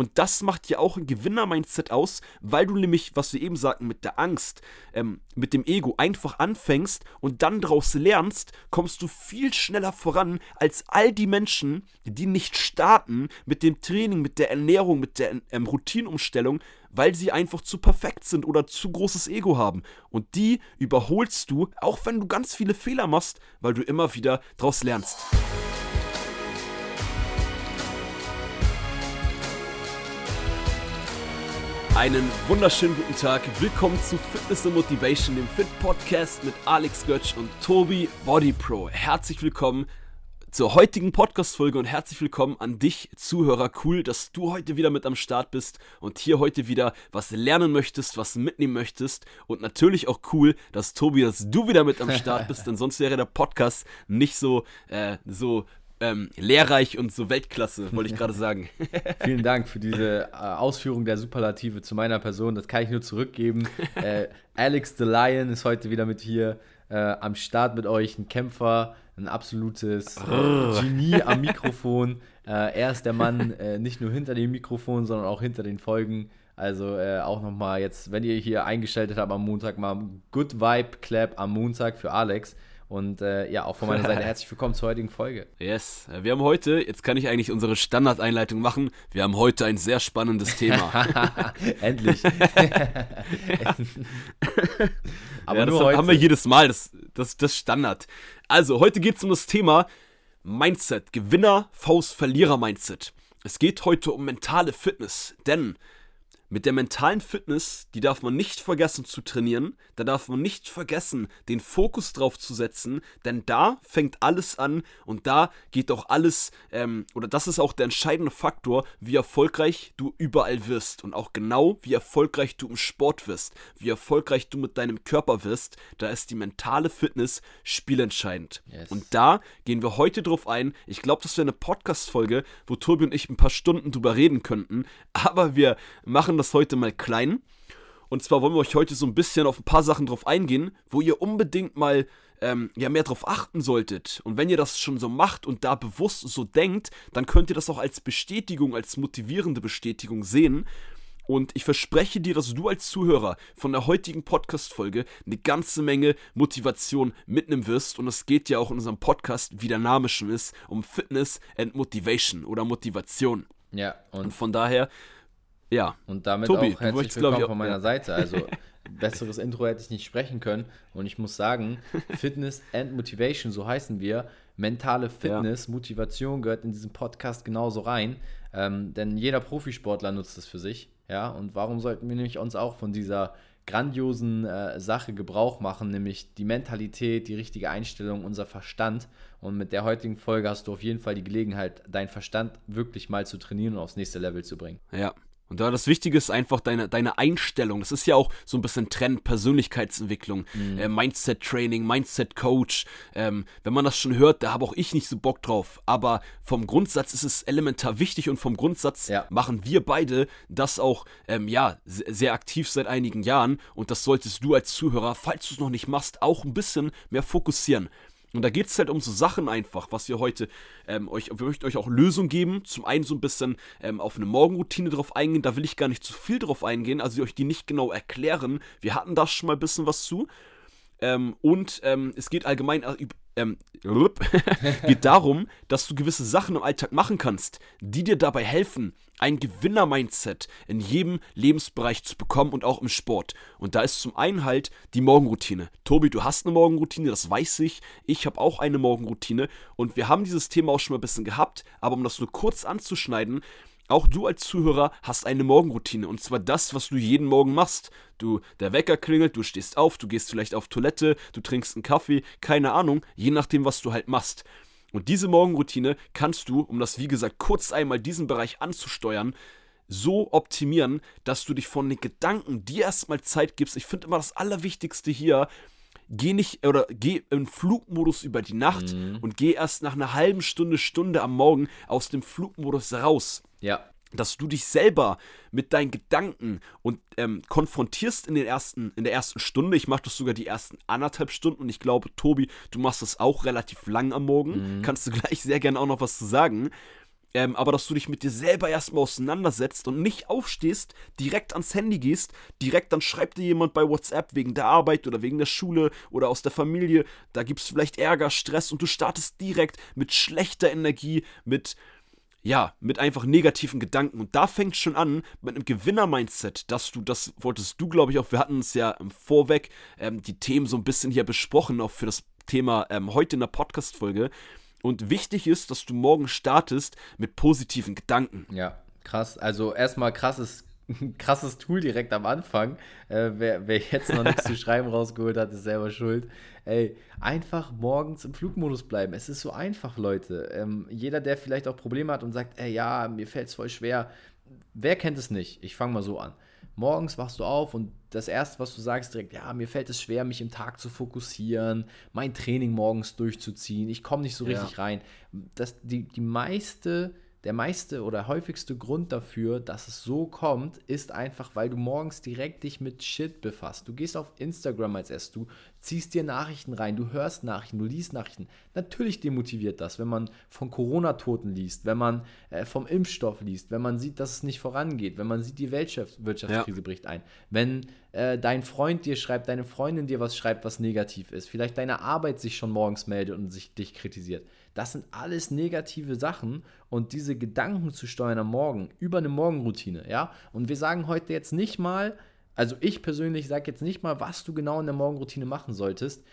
Und das macht ja auch ein Gewinner-Mindset aus, weil du nämlich, was wir eben sagten, mit der Angst, ähm, mit dem Ego einfach anfängst und dann daraus lernst, kommst du viel schneller voran als all die Menschen, die nicht starten mit dem Training, mit der Ernährung, mit der ähm, Routinenumstellung, weil sie einfach zu perfekt sind oder zu großes Ego haben. Und die überholst du, auch wenn du ganz viele Fehler machst, weil du immer wieder daraus lernst. Einen wunderschönen guten Tag. Willkommen zu Fitness and Motivation, dem Fit Podcast mit Alex Götsch und Tobi Body Pro. Herzlich willkommen zur heutigen Podcast-Folge und herzlich willkommen an dich, Zuhörer. Cool, dass du heute wieder mit am Start bist und hier heute wieder was lernen möchtest, was mitnehmen möchtest. Und natürlich auch cool, dass Tobi, dass du wieder mit am Start bist, denn sonst wäre der Podcast nicht so, äh, so ähm, lehrreich und so Weltklasse, wollte ich gerade sagen. Vielen Dank für diese äh, Ausführung der Superlative zu meiner Person. Das kann ich nur zurückgeben. Äh, Alex the Lion ist heute wieder mit hier äh, am Start mit euch. Ein Kämpfer, ein absolutes äh, Genie am Mikrofon. Äh, er ist der Mann äh, nicht nur hinter dem Mikrofon, sondern auch hinter den Folgen. Also auch nochmal jetzt, wenn ihr hier eingeschaltet habt am Montag, mal Good Vibe Clap am Montag für Alex. Und äh, ja, auch von meiner Seite herzlich willkommen zur heutigen Folge. Yes, wir haben heute, jetzt kann ich eigentlich unsere Standardeinleitung machen, wir haben heute ein sehr spannendes Thema. Endlich. Aber ja, das heute. haben wir jedes Mal, das, das, das Standard. Also, heute geht es um das Thema Mindset, Gewinner, Faust, Verlierer Mindset. Es geht heute um mentale Fitness, denn mit der mentalen Fitness, die darf man nicht vergessen zu trainieren, da darf man nicht vergessen, den Fokus drauf zu setzen, denn da fängt alles an und da geht auch alles, ähm, oder das ist auch der entscheidende Faktor, wie erfolgreich du überall wirst und auch genau, wie erfolgreich du im Sport wirst, wie erfolgreich du mit deinem Körper wirst, da ist die mentale Fitness spielentscheidend. Yes. Und da gehen wir heute drauf ein. Ich glaube, das wäre eine Podcast-Folge, wo Tobi und ich ein paar Stunden drüber reden könnten, aber wir machen das heute mal klein. Und zwar wollen wir euch heute so ein bisschen auf ein paar Sachen drauf eingehen, wo ihr unbedingt mal ähm, ja, mehr drauf achten solltet. Und wenn ihr das schon so macht und da bewusst so denkt, dann könnt ihr das auch als Bestätigung, als motivierende Bestätigung sehen. Und ich verspreche dir, dass du als Zuhörer von der heutigen Podcast-Folge eine ganze Menge Motivation mitnehmen wirst. Und es geht ja auch in unserem Podcast, wie der Name schon ist, um Fitness and Motivation oder Motivation. Ja, und, und von daher ja. Und damit Tobi, auch herzlich willkommen von meiner ja. Seite. Also besseres Intro hätte ich nicht sprechen können. Und ich muss sagen, Fitness and Motivation, so heißen wir. Mentale Fitness, ja. Motivation gehört in diesen Podcast genauso rein. Ähm, denn jeder Profisportler nutzt es für sich. Ja, und warum sollten wir nämlich uns auch von dieser grandiosen äh, Sache Gebrauch machen, nämlich die Mentalität, die richtige Einstellung, unser Verstand. Und mit der heutigen Folge hast du auf jeden Fall die Gelegenheit, deinen Verstand wirklich mal zu trainieren und aufs nächste Level zu bringen. Ja, und da das Wichtige ist einfach deine, deine Einstellung. Das ist ja auch so ein bisschen Trend, Persönlichkeitsentwicklung, mhm. äh, Mindset-Training, Mindset-Coach. Ähm, wenn man das schon hört, da habe auch ich nicht so Bock drauf. Aber vom Grundsatz ist es elementar wichtig und vom Grundsatz ja. machen wir beide das auch, ähm, ja, sehr aktiv seit einigen Jahren. Und das solltest du als Zuhörer, falls du es noch nicht machst, auch ein bisschen mehr fokussieren. Und da geht es halt um so Sachen einfach, was wir heute ähm, euch, wir möchten euch auch Lösungen geben. Zum einen so ein bisschen ähm, auf eine Morgenroutine drauf eingehen, da will ich gar nicht zu viel drauf eingehen, also euch die nicht genau erklären. Wir hatten da schon mal ein bisschen was zu. Ähm, und ähm, es geht allgemein äh, ähm, geht darum, dass du gewisse Sachen im Alltag machen kannst, die dir dabei helfen, ein Gewinner-Mindset in jedem Lebensbereich zu bekommen und auch im Sport. Und da ist zum einen halt die Morgenroutine. Tobi, du hast eine Morgenroutine, das weiß ich. Ich habe auch eine Morgenroutine und wir haben dieses Thema auch schon mal ein bisschen gehabt, aber um das nur kurz anzuschneiden, auch du als Zuhörer hast eine Morgenroutine und zwar das, was du jeden Morgen machst. Du, der Wecker klingelt, du stehst auf, du gehst vielleicht auf Toilette, du trinkst einen Kaffee, keine Ahnung, je nachdem, was du halt machst. Und diese Morgenroutine kannst du, um das wie gesagt kurz einmal diesen Bereich anzusteuern, so optimieren, dass du dich von den Gedanken dir erstmal Zeit gibst. Ich finde immer das Allerwichtigste hier, geh nicht oder geh im Flugmodus über die Nacht mhm. und geh erst nach einer halben Stunde, Stunde am Morgen aus dem Flugmodus raus. Ja. Dass du dich selber mit deinen Gedanken und ähm, konfrontierst in, den ersten, in der ersten Stunde. Ich mache das sogar die ersten anderthalb Stunden und ich glaube, Tobi, du machst das auch relativ lang am Morgen. Mhm. Kannst du gleich sehr gerne auch noch was zu sagen. ähm, aber dass du dich mit dir selber erstmal auseinandersetzt und nicht aufstehst, direkt ans Handy gehst, direkt dann schreibt dir jemand bei WhatsApp wegen der Arbeit oder wegen der Schule oder aus der Familie, da gibt es vielleicht Ärger, Stress und du startest direkt mit schlechter Energie, mit ja, mit einfach negativen Gedanken. Und da fängt schon an mit einem Gewinner-Mindset, dass du, das wolltest du, glaube ich, auch, wir hatten es ja im Vorweg, ähm, die Themen so ein bisschen hier besprochen, auch für das Thema ähm, heute in der Podcast-Folge. Und wichtig ist, dass du morgen startest mit positiven Gedanken. Ja, krass. Also erstmal krasses, krasses Tool direkt am Anfang. Äh, wer, wer, jetzt noch nichts zu schreiben rausgeholt hat, ist selber schuld. Ey, einfach morgens im Flugmodus bleiben. Es ist so einfach, Leute. Ähm, jeder, der vielleicht auch Probleme hat und sagt, ey, ja, mir fällt es voll schwer. Wer kennt es nicht? Ich fange mal so an. Morgens wachst du auf und das erste, was du sagst, direkt, ja, mir fällt es schwer, mich im Tag zu fokussieren, mein Training morgens durchzuziehen, ich komme nicht so richtig ja. rein. Das, die, die meiste der meiste oder häufigste Grund dafür, dass es so kommt, ist einfach, weil du morgens direkt dich mit Shit befasst. Du gehst auf Instagram als erstes, du ziehst dir Nachrichten rein, du hörst Nachrichten, du liest Nachrichten. Natürlich demotiviert das, wenn man von Corona-Toten liest, wenn man äh, vom Impfstoff liest, wenn man sieht, dass es nicht vorangeht, wenn man sieht, die Wirtschaftskrise ja. bricht ein, wenn äh, dein Freund dir schreibt, deine Freundin dir was schreibt, was negativ ist, vielleicht deine Arbeit sich schon morgens meldet und sich dich kritisiert das sind alles negative Sachen und diese Gedanken zu steuern am Morgen über eine Morgenroutine, ja. Und wir sagen heute jetzt nicht mal, also ich persönlich sage jetzt nicht mal, was du genau in der Morgenroutine machen solltest.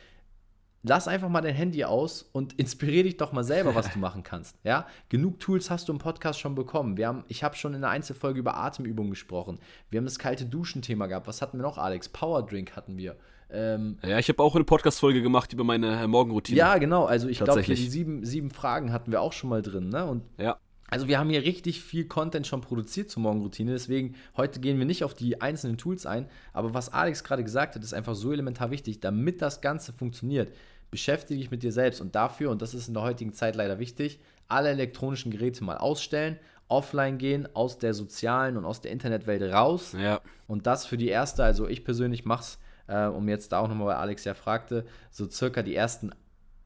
Lass einfach mal dein Handy aus und inspiriere dich doch mal selber, was du machen kannst. Ja, genug Tools hast du im Podcast schon bekommen. Wir haben, ich habe schon in der Einzelfolge über Atemübungen gesprochen. Wir haben das kalte Duschen-Thema gehabt. Was hatten wir noch, Alex? Power Drink hatten wir. Ähm, ja, ich habe auch eine Podcast-Folge gemacht über meine äh, Morgenroutine. Ja, genau. Also ich glaube, die sieben, sieben Fragen hatten wir auch schon mal drin. Ne? Und ja. Also wir haben hier richtig viel Content schon produziert zur Morgenroutine, deswegen heute gehen wir nicht auf die einzelnen Tools ein, aber was Alex gerade gesagt hat, ist einfach so elementar wichtig, damit das Ganze funktioniert. Beschäftige dich mit dir selbst und dafür, und das ist in der heutigen Zeit leider wichtig, alle elektronischen Geräte mal ausstellen, offline gehen, aus der sozialen und aus der Internetwelt raus. Ja. Und das für die erste, also ich persönlich mache es äh, um jetzt da auch nochmal, weil Alex ja fragte, so circa die ersten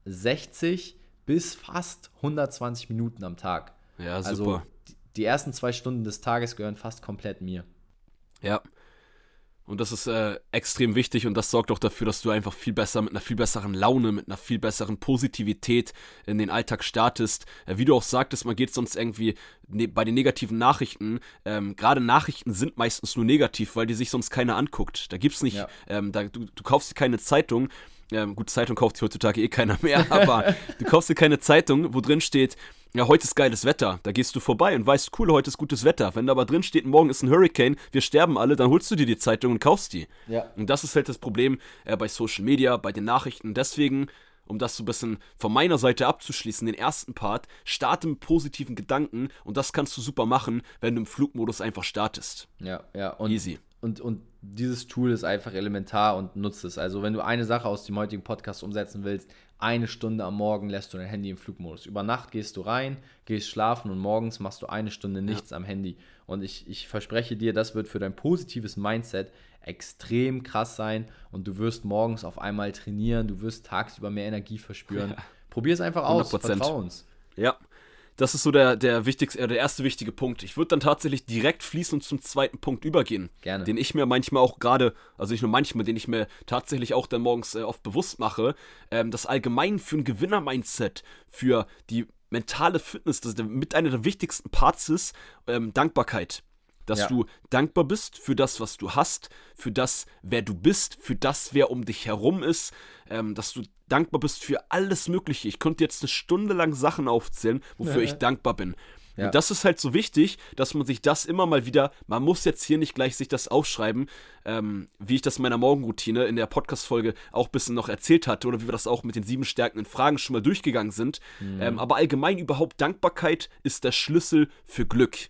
60 bis fast 120 Minuten am Tag. Ja, super. Also die, die ersten zwei Stunden des Tages gehören fast komplett mir. Ja, und das ist äh, extrem wichtig und das sorgt auch dafür, dass du einfach viel besser mit einer viel besseren Laune, mit einer viel besseren Positivität in den Alltag startest. Äh, wie du auch sagtest, man geht sonst irgendwie ne bei den negativen Nachrichten, ähm, gerade Nachrichten sind meistens nur negativ, weil die sich sonst keiner anguckt. Da gibt's nicht, ja. ähm, da, du, du kaufst keine Zeitung, ähm, gut, Zeitung kauft sich heutzutage eh keiner mehr, aber du kaufst dir keine Zeitung, wo drin steht, ja, heute ist geiles Wetter. Da gehst du vorbei und weißt, cool, heute ist gutes Wetter. Wenn da aber drin steht, morgen ist ein Hurricane, wir sterben alle, dann holst du dir die Zeitung und kaufst die. Ja. Und das ist halt das Problem äh, bei Social Media, bei den Nachrichten. Deswegen, um das so ein bisschen von meiner Seite abzuschließen, den ersten Part, starte mit positiven Gedanken und das kannst du super machen, wenn du im Flugmodus einfach startest. Ja, ja. Und, Easy. Und, und dieses Tool ist einfach elementar und nutzt es. Also, wenn du eine Sache aus dem heutigen Podcast umsetzen willst, eine Stunde am Morgen lässt du dein Handy im Flugmodus. Über Nacht gehst du rein, gehst schlafen und morgens machst du eine Stunde nichts ja. am Handy. Und ich, ich verspreche dir, das wird für dein positives Mindset extrem krass sein und du wirst morgens auf einmal trainieren, du wirst tagsüber mehr Energie verspüren. Ja. Probier es einfach aus, 100%. vertrau uns. Ja, das ist so der, der wichtigste, äh, der erste wichtige Punkt. Ich würde dann tatsächlich direkt fließend zum zweiten Punkt übergehen. Gerne. Den ich mir manchmal auch gerade, also nicht nur manchmal, den ich mir tatsächlich auch dann morgens äh, oft bewusst mache. Ähm, das allgemein für ein Gewinner-Mindset, für die mentale Fitness, das mit einer der wichtigsten Parts ist, ähm, Dankbarkeit. Dass ja. du dankbar bist für das, was du hast, für das, wer du bist, für das, wer um dich herum ist, ähm, dass du dankbar bist für alles Mögliche. Ich konnte jetzt eine Stunde lang Sachen aufzählen, wofür ja. ich dankbar bin. Ja. Und das ist halt so wichtig, dass man sich das immer mal wieder, man muss jetzt hier nicht gleich sich das aufschreiben, ähm, wie ich das in meiner Morgenroutine in der Podcast-Folge auch ein bisschen noch erzählt hatte oder wie wir das auch mit den sieben stärkenden Fragen schon mal durchgegangen sind. Mhm. Ähm, aber allgemein überhaupt Dankbarkeit ist der Schlüssel für Glück.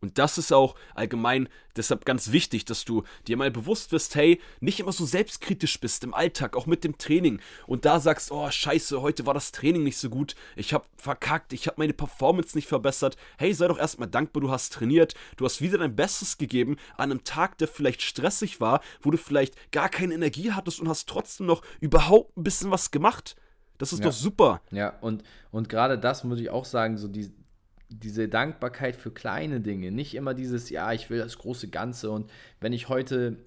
Und das ist auch allgemein deshalb ganz wichtig, dass du dir mal bewusst wirst, hey, nicht immer so selbstkritisch bist im Alltag, auch mit dem Training. Und da sagst, oh scheiße, heute war das Training nicht so gut, ich habe verkackt, ich habe meine Performance nicht verbessert. Hey, sei doch erstmal dankbar, du hast trainiert, du hast wieder dein Bestes gegeben an einem Tag, der vielleicht stressig war, wo du vielleicht gar keine Energie hattest und hast trotzdem noch überhaupt ein bisschen was gemacht. Das ist ja. doch super. Ja, und, und gerade das muss ich auch sagen, so die, diese Dankbarkeit für kleine Dinge, nicht immer dieses, ja, ich will das große Ganze und wenn ich heute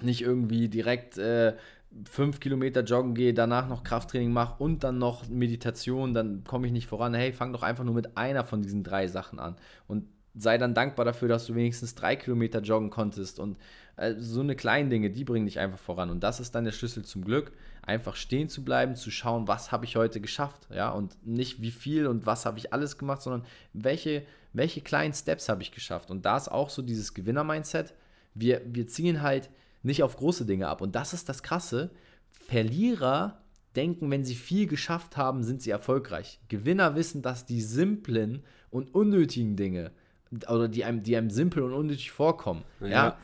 nicht irgendwie direkt äh, fünf Kilometer joggen gehe, danach noch Krafttraining mache und dann noch Meditation, dann komme ich nicht voran. Hey, fang doch einfach nur mit einer von diesen drei Sachen an und sei dann dankbar dafür, dass du wenigstens drei Kilometer joggen konntest und äh, so eine kleinen Dinge, die bringen dich einfach voran und das ist dann der Schlüssel zum Glück, einfach stehen zu bleiben, zu schauen, was habe ich heute geschafft, ja und nicht wie viel und was habe ich alles gemacht, sondern welche welche kleinen Steps habe ich geschafft und da ist auch so dieses Gewinner-Mindset. Wir, wir ziehen halt nicht auf große Dinge ab. Und das ist das Krasse. Verlierer denken, wenn sie viel geschafft haben, sind sie erfolgreich. Gewinner wissen, dass die simplen und unnötigen Dinge oder die einem, die einem simpel und unnötig vorkommen, ja, ja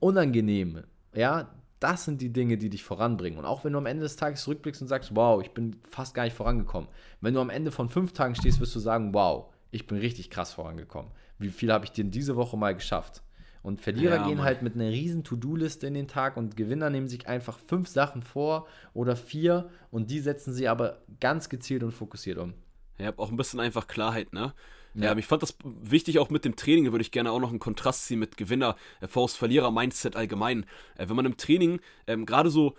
unangenehme, ja, das sind die Dinge, die dich voranbringen. Und auch wenn du am Ende des Tages zurückblickst und sagst, wow, ich bin fast gar nicht vorangekommen. Wenn du am Ende von fünf Tagen stehst, wirst du sagen, wow, ich bin richtig krass vorangekommen. Wie viel habe ich denn diese Woche mal geschafft? Und Verlierer ja, gehen Mann. halt mit einer riesen To-Do-Liste in den Tag und Gewinner nehmen sich einfach fünf Sachen vor oder vier und die setzen sie aber ganz gezielt und fokussiert um. Ja, auch ein bisschen einfach Klarheit, ne? Ja, ja ich fand das wichtig auch mit dem Training, da würde ich gerne auch noch einen Kontrast ziehen mit Gewinner, äh, vs Verlierer-Mindset allgemein. Äh, wenn man im Training ähm, gerade so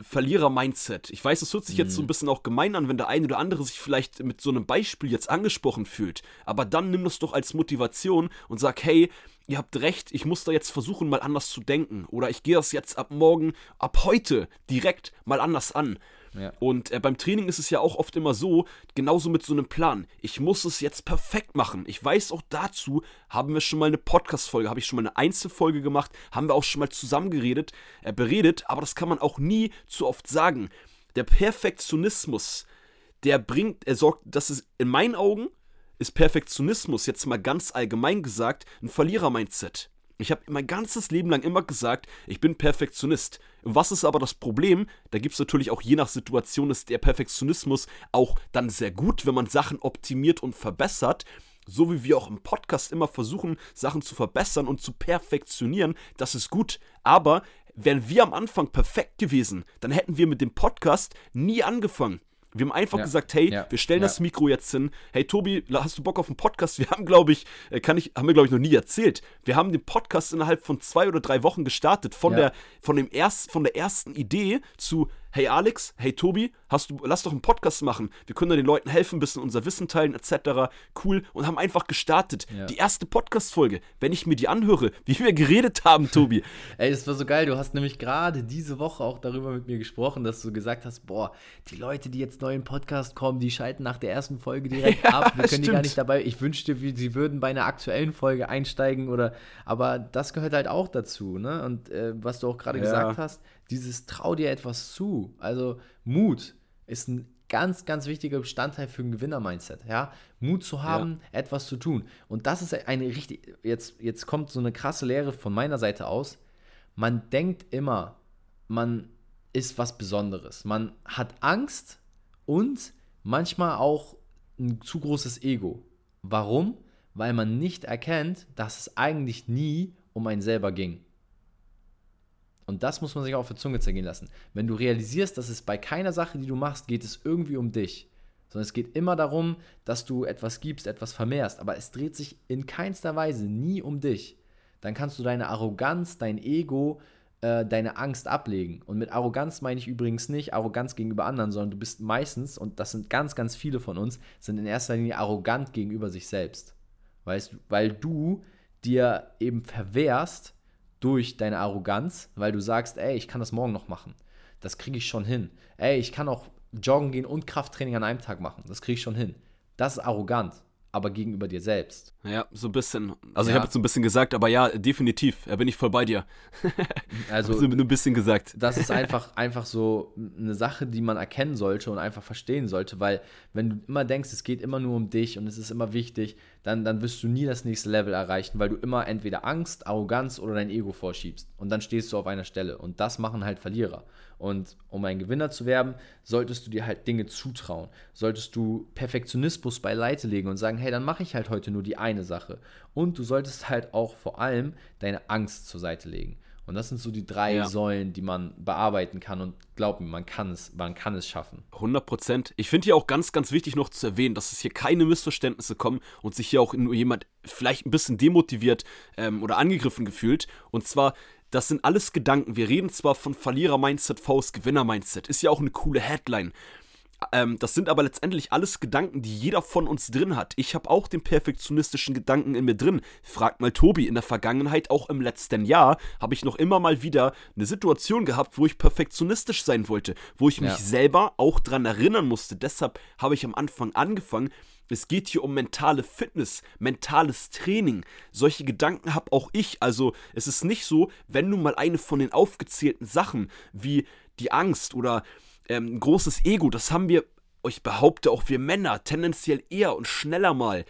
Verlierer-Mindset. Ich weiß, es hört sich jetzt so ein mhm. bisschen auch gemein an, wenn der eine oder andere sich vielleicht mit so einem Beispiel jetzt angesprochen fühlt. Aber dann nimm das doch als Motivation und sag, hey, ihr habt recht, ich muss da jetzt versuchen, mal anders zu denken. Oder ich gehe das jetzt ab morgen, ab heute direkt mal anders an. Und äh, beim Training ist es ja auch oft immer so, genauso mit so einem Plan. Ich muss es jetzt perfekt machen. Ich weiß auch dazu, haben wir schon mal eine Podcast-Folge, habe ich schon mal eine Einzelfolge gemacht, haben wir auch schon mal zusammen geredet, äh, beredet, aber das kann man auch nie zu oft sagen. Der Perfektionismus, der bringt, er sorgt, das ist in meinen Augen, ist Perfektionismus jetzt mal ganz allgemein gesagt ein Verlierer-Mindset. Ich habe mein ganzes Leben lang immer gesagt, ich bin Perfektionist. Was ist aber das Problem? Da gibt es natürlich auch je nach Situation ist der Perfektionismus auch dann sehr gut, wenn man Sachen optimiert und verbessert. So wie wir auch im Podcast immer versuchen, Sachen zu verbessern und zu perfektionieren, das ist gut. Aber wären wir am Anfang perfekt gewesen, dann hätten wir mit dem Podcast nie angefangen. Wir haben einfach ja. gesagt, hey, ja. wir stellen ja. das Mikro jetzt hin. Hey Tobi, hast du Bock auf einen Podcast? Wir haben, glaube ich, äh, kann ich, haben wir glaube ich noch nie erzählt. Wir haben den Podcast innerhalb von zwei oder drei Wochen gestartet. Von der, von dem erst, von der ersten Idee zu, hey Alex, hey Tobi, hast du, lass doch einen Podcast machen. Wir können da den Leuten helfen, ein bisschen unser Wissen teilen, etc. Cool. Und haben einfach gestartet. Ja. Die erste Podcast-Folge, wenn ich mir die anhöre, wie wir geredet haben, Tobi. Ey, das war so geil. Du hast nämlich gerade diese Woche auch darüber mit mir gesprochen, dass du gesagt hast, boah, die Leute, die jetzt neu in den Podcast kommen, die schalten nach der ersten Folge direkt ja, ab. Wir können stimmt. die gar nicht dabei. Ich wünschte, sie würden bei einer aktuellen Folge einsteigen oder, aber das gehört halt auch dazu, ne? Und äh, was du auch gerade ja. gesagt hast, dieses Trau dir etwas zu, also Mut ist ein ganz, ganz wichtiger Bestandteil für ein Gewinner-Mindset. Ja? Mut zu haben, ja. etwas zu tun. Und das ist eine richtig, jetzt, jetzt kommt so eine krasse Lehre von meiner Seite aus. Man denkt immer, man ist was Besonderes. Man hat Angst und manchmal auch ein zu großes Ego. Warum? Weil man nicht erkennt, dass es eigentlich nie um einen selber ging. Und das muss man sich auf der Zunge zergehen lassen. Wenn du realisierst, dass es bei keiner Sache, die du machst, geht es irgendwie um dich, sondern es geht immer darum, dass du etwas gibst, etwas vermehrst, aber es dreht sich in keinster Weise nie um dich, dann kannst du deine Arroganz, dein Ego, äh, deine Angst ablegen. Und mit Arroganz meine ich übrigens nicht Arroganz gegenüber anderen, sondern du bist meistens, und das sind ganz, ganz viele von uns, sind in erster Linie arrogant gegenüber sich selbst. Weißt, weil du dir eben verwehrst, durch deine Arroganz, weil du sagst, ey, ich kann das morgen noch machen. Das kriege ich schon hin. Ey, ich kann auch joggen gehen und Krafttraining an einem Tag machen. Das kriege ich schon hin. Das ist arrogant aber gegenüber dir selbst. Ja, so ein bisschen. Also ja. ich habe jetzt so ein bisschen gesagt, aber ja, definitiv, da bin ich voll bei dir. also nur ein bisschen gesagt. Das ist einfach, einfach so eine Sache, die man erkennen sollte und einfach verstehen sollte, weil wenn du immer denkst, es geht immer nur um dich und es ist immer wichtig, dann, dann wirst du nie das nächste Level erreichen, weil du immer entweder Angst, Arroganz oder dein Ego vorschiebst. Und dann stehst du auf einer Stelle. Und das machen halt Verlierer. Und um ein Gewinner zu werden, solltest du dir halt Dinge zutrauen. Solltest du Perfektionismus beiseite legen und sagen, hey, dann mache ich halt heute nur die eine Sache. Und du solltest halt auch vor allem deine Angst zur Seite legen. Und das sind so die drei ja. Säulen, die man bearbeiten kann. Und glaub mir, man kann es, man kann es schaffen. 100 Prozent. Ich finde hier auch ganz, ganz wichtig noch zu erwähnen, dass es hier keine Missverständnisse kommen und sich hier auch nur jemand vielleicht ein bisschen demotiviert ähm, oder angegriffen gefühlt. Und zwar, das sind alles Gedanken. Wir reden zwar von Verlierer-Mindset, Faust, Gewinner-Mindset. Ist ja auch eine coole Headline. Ähm, das sind aber letztendlich alles Gedanken, die jeder von uns drin hat. Ich habe auch den perfektionistischen Gedanken in mir drin. Fragt mal Tobi, in der Vergangenheit, auch im letzten Jahr, habe ich noch immer mal wieder eine Situation gehabt, wo ich perfektionistisch sein wollte, wo ich mich ja. selber auch dran erinnern musste. Deshalb habe ich am Anfang angefangen. Es geht hier um mentale Fitness, mentales Training. Solche Gedanken habe auch ich. Also es ist nicht so, wenn du mal eine von den aufgezählten Sachen wie die Angst oder ähm, ein großes Ego, das haben wir, ich behaupte auch wir Männer, tendenziell eher und schneller mal.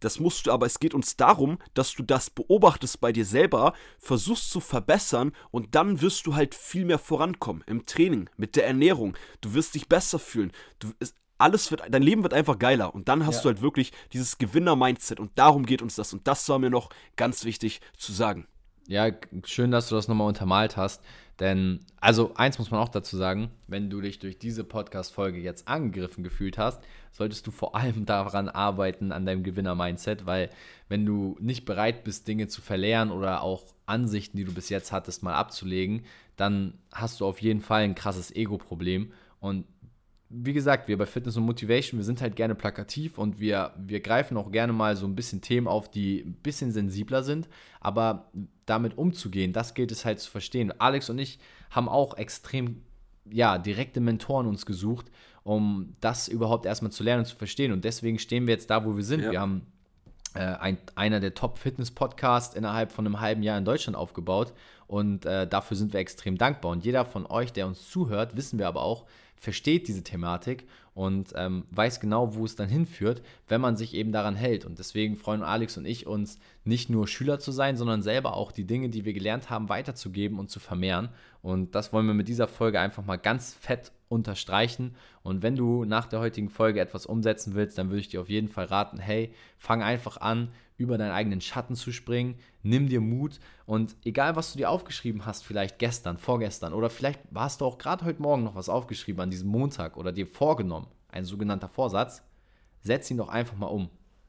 Das musst du, aber es geht uns darum, dass du das beobachtest bei dir selber, versuchst zu verbessern und dann wirst du halt viel mehr vorankommen im Training, mit der Ernährung. Du wirst dich besser fühlen. Du, alles wird, dein Leben wird einfach geiler und dann hast ja. du halt wirklich dieses Gewinner-Mindset und darum geht uns das und das war mir noch ganz wichtig zu sagen. Ja, schön, dass du das nochmal untermalt hast. Denn, also eins muss man auch dazu sagen, wenn du dich durch diese Podcast-Folge jetzt angegriffen gefühlt hast, solltest du vor allem daran arbeiten, an deinem Gewinner-Mindset, weil wenn du nicht bereit bist, Dinge zu verlernen oder auch Ansichten, die du bis jetzt hattest, mal abzulegen, dann hast du auf jeden Fall ein krasses Ego-Problem. Und wie gesagt, wir bei Fitness und Motivation, wir sind halt gerne plakativ und wir, wir greifen auch gerne mal so ein bisschen Themen auf, die ein bisschen sensibler sind. Aber damit umzugehen, das gilt es halt zu verstehen. Alex und ich haben auch extrem, ja, direkte Mentoren uns gesucht, um das überhaupt erstmal zu lernen und zu verstehen. Und deswegen stehen wir jetzt da, wo wir sind. Ja. Wir haben äh, ein, einer der Top-Fitness-Podcasts innerhalb von einem halben Jahr in Deutschland aufgebaut. Und äh, dafür sind wir extrem dankbar. Und jeder von euch, der uns zuhört, wissen wir aber auch, versteht diese Thematik und ähm, weiß genau, wo es dann hinführt, wenn man sich eben daran hält. Und deswegen freuen Alex und ich uns, nicht nur Schüler zu sein, sondern selber auch die Dinge, die wir gelernt haben, weiterzugeben und zu vermehren. Und das wollen wir mit dieser Folge einfach mal ganz fett unterstreichen. Und wenn du nach der heutigen Folge etwas umsetzen willst, dann würde ich dir auf jeden Fall raten, hey, fang einfach an, über deinen eigenen Schatten zu springen, nimm dir Mut und egal, was du dir aufgeschrieben hast, vielleicht gestern, vorgestern oder vielleicht hast du auch gerade heute Morgen noch was aufgeschrieben an diesem Montag oder dir vorgenommen, ein sogenannter Vorsatz, setz ihn doch einfach mal um.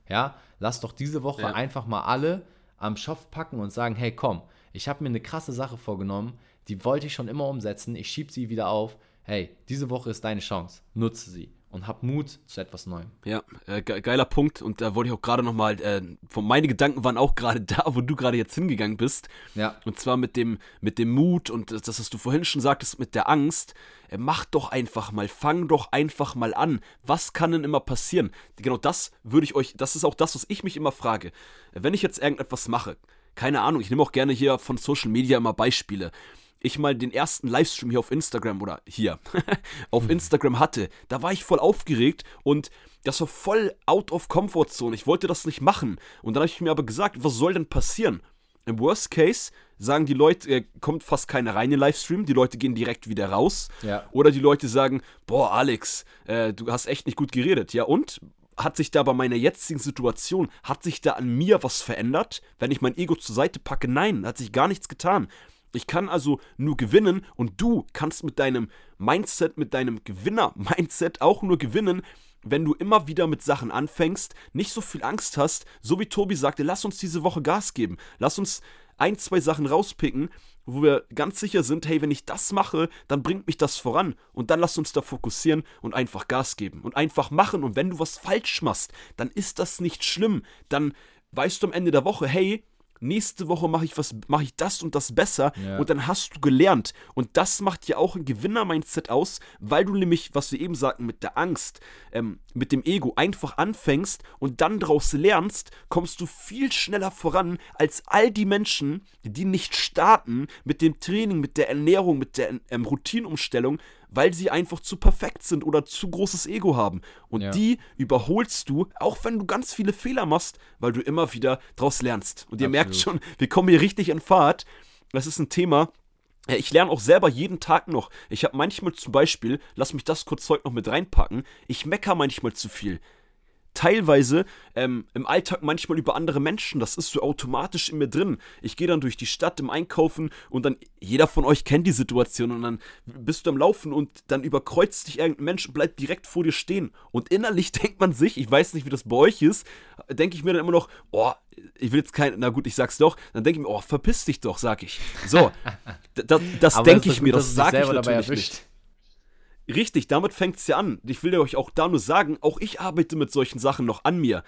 Ja, lass doch diese Woche ja. einfach mal alle am Schopf packen und sagen, hey, komm, ich habe mir eine krasse Sache vorgenommen, die wollte ich schon immer umsetzen, ich schiebe sie wieder auf, hey, diese Woche ist deine Chance, nutze sie und hab Mut zu etwas Neuem. Ja, äh, geiler Punkt und da wollte ich auch gerade nochmal, äh, meine Gedanken waren auch gerade da, wo du gerade jetzt hingegangen bist. Ja. Und zwar mit dem, mit dem Mut und das, was du vorhin schon sagtest, mit der Angst. Äh, mach doch einfach mal, fang doch einfach mal an. Was kann denn immer passieren? Genau das würde ich euch, das ist auch das, was ich mich immer frage. Wenn ich jetzt irgendetwas mache, keine Ahnung, ich nehme auch gerne hier von Social Media immer Beispiele ich mal den ersten Livestream hier auf Instagram oder hier auf mhm. Instagram hatte, da war ich voll aufgeregt und das war voll out of comfort zone. Ich wollte das nicht machen. Und dann habe ich mir aber gesagt, was soll denn passieren? Im Worst Case sagen die Leute, äh, kommt fast keine reine Livestream, die Leute gehen direkt wieder raus. Ja. Oder die Leute sagen, boah, Alex, äh, du hast echt nicht gut geredet. Ja, und? Hat sich da bei meiner jetzigen Situation, hat sich da an mir was verändert? Wenn ich mein Ego zur Seite packe, nein, hat sich gar nichts getan. Ich kann also nur gewinnen und du kannst mit deinem Mindset, mit deinem Gewinner-Mindset auch nur gewinnen, wenn du immer wieder mit Sachen anfängst, nicht so viel Angst hast, so wie Tobi sagte, lass uns diese Woche Gas geben. Lass uns ein, zwei Sachen rauspicken, wo wir ganz sicher sind, hey, wenn ich das mache, dann bringt mich das voran. Und dann lass uns da fokussieren und einfach Gas geben und einfach machen. Und wenn du was falsch machst, dann ist das nicht schlimm. Dann weißt du am Ende der Woche, hey, nächste Woche mache ich was, mache ich das und das besser ja. und dann hast du gelernt. Und das macht ja auch ein Gewinner-Mindset aus, weil du nämlich, was wir eben sagten, mit der Angst, ähm, mit dem Ego einfach anfängst und dann daraus lernst, kommst du viel schneller voran als all die Menschen, die nicht starten mit dem Training, mit der Ernährung, mit der ähm, Routinenumstellung, weil sie einfach zu perfekt sind oder zu großes Ego haben. Und ja. die überholst du, auch wenn du ganz viele Fehler machst, weil du immer wieder daraus lernst. Und ihr Absolut. merkt schon, wir kommen hier richtig in Fahrt. Das ist ein Thema, ich lerne auch selber jeden Tag noch. Ich habe manchmal zum Beispiel, lass mich das kurz heute noch mit reinpacken, ich mecker manchmal zu viel teilweise ähm, im Alltag manchmal über andere Menschen. Das ist so automatisch in mir drin. Ich gehe dann durch die Stadt im Einkaufen und dann, jeder von euch kennt die Situation und dann bist du am Laufen und dann überkreuzt dich irgendein Mensch und bleibt direkt vor dir stehen. Und innerlich denkt man sich, ich weiß nicht, wie das bei euch ist, denke ich mir dann immer noch, oh, ich will jetzt kein, na gut, ich sag's doch, dann denke ich mir, oh, verpiss dich doch, sag ich. So, das, das denke ich mir, das sage ich natürlich nicht. Richtig, damit fängt es ja an. Ich will euch auch da nur sagen, auch ich arbeite mit solchen Sachen noch an mir.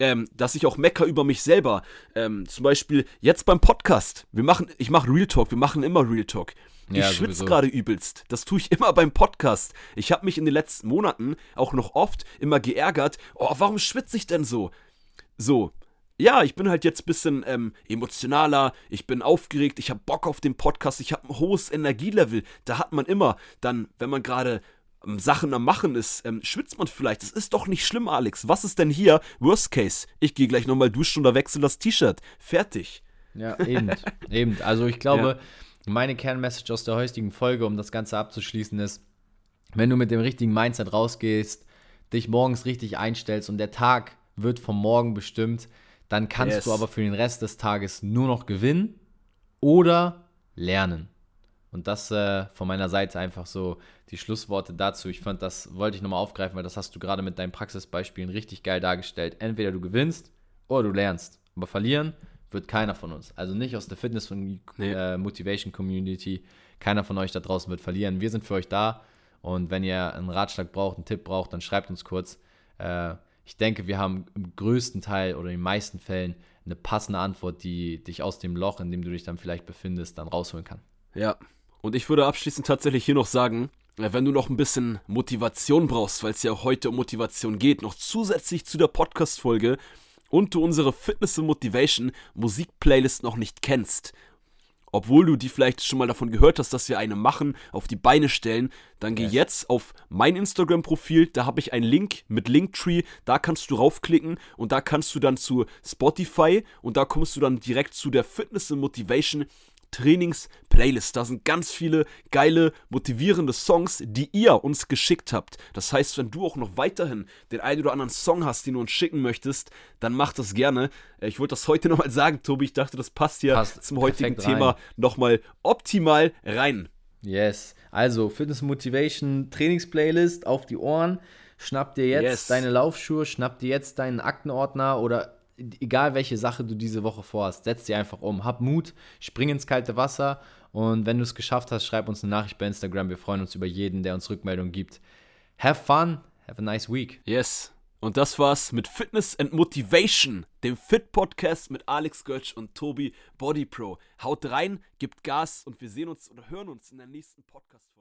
Ähm, dass ich auch mecker über mich selber. Ähm, zum Beispiel jetzt beim Podcast. Wir machen, ich mache Real Talk, wir machen immer Real Talk. Ich ja, schwitze gerade übelst. Das tue ich immer beim Podcast. Ich habe mich in den letzten Monaten auch noch oft immer geärgert. Oh, warum schwitze ich denn so? So, ja, ich bin halt jetzt ein bisschen ähm, emotionaler, ich bin aufgeregt, ich habe Bock auf den Podcast, ich habe ein hohes Energielevel. Da hat man immer dann, wenn man gerade ähm, Sachen am Machen ist, ähm, schwitzt man vielleicht. Das ist doch nicht schlimm, Alex. Was ist denn hier? Worst Case. Ich gehe gleich nochmal duschen oder wechsle das T-Shirt. Fertig. Ja, eben. eben. Also ich glaube, ja. meine Kernmessage aus der heutigen Folge, um das Ganze abzuschließen, ist, wenn du mit dem richtigen Mindset rausgehst, dich morgens richtig einstellst und der Tag wird vom Morgen bestimmt, dann kannst yes. du aber für den Rest des Tages nur noch gewinnen oder lernen. Und das äh, von meiner Seite einfach so die Schlussworte dazu. Ich fand, das wollte ich nochmal aufgreifen, weil das hast du gerade mit deinen Praxisbeispielen richtig geil dargestellt. Entweder du gewinnst oder du lernst. Aber verlieren wird keiner von uns. Also nicht aus der Fitness- und äh, Motivation-Community. Keiner von euch da draußen wird verlieren. Wir sind für euch da. Und wenn ihr einen Ratschlag braucht, einen Tipp braucht, dann schreibt uns kurz. Äh, ich denke, wir haben im größten Teil oder in den meisten Fällen eine passende Antwort, die dich aus dem Loch, in dem du dich dann vielleicht befindest, dann rausholen kann. Ja, und ich würde abschließend tatsächlich hier noch sagen, äh, wenn du noch ein bisschen Motivation brauchst, weil es ja heute um Motivation geht, noch zusätzlich zu der Podcast-Folge und du unsere Fitness und Motivation Musik-Playlist noch nicht kennst, obwohl du die vielleicht schon mal davon gehört hast, dass wir eine machen, auf die Beine stellen, dann geh yes. jetzt auf mein Instagram-Profil, da habe ich einen Link mit Linktree, da kannst du raufklicken und da kannst du dann zu Spotify und da kommst du dann direkt zu der Fitness and Motivation Trainings-Playlist. Da sind ganz viele geile, motivierende Songs, die ihr uns geschickt habt. Das heißt, wenn du auch noch weiterhin den einen oder anderen Song hast, den du uns schicken möchtest, dann mach das gerne. Äh, ich wollte das heute nochmal sagen, Tobi. Ich dachte, das passt hier passt zum heutigen Thema nochmal optimal rein. Yes. Also, Fitness Motivation Trainings-Playlist auf die Ohren. Schnapp dir jetzt yes. deine Laufschuhe, schnapp dir jetzt deinen Aktenordner oder egal welche Sache du diese Woche vorhast, setz sie einfach um. Hab Mut, spring ins kalte Wasser und wenn du es geschafft hast, schreib uns eine Nachricht bei Instagram. Wir freuen uns über jeden, der uns Rückmeldung gibt. Have fun, have a nice week. Yes. Und das war's mit Fitness and Motivation, dem Fit Podcast mit Alex Götsch und Tobi Body Pro. Haut rein, gibt Gas und wir sehen uns oder hören uns in der nächsten Podcast.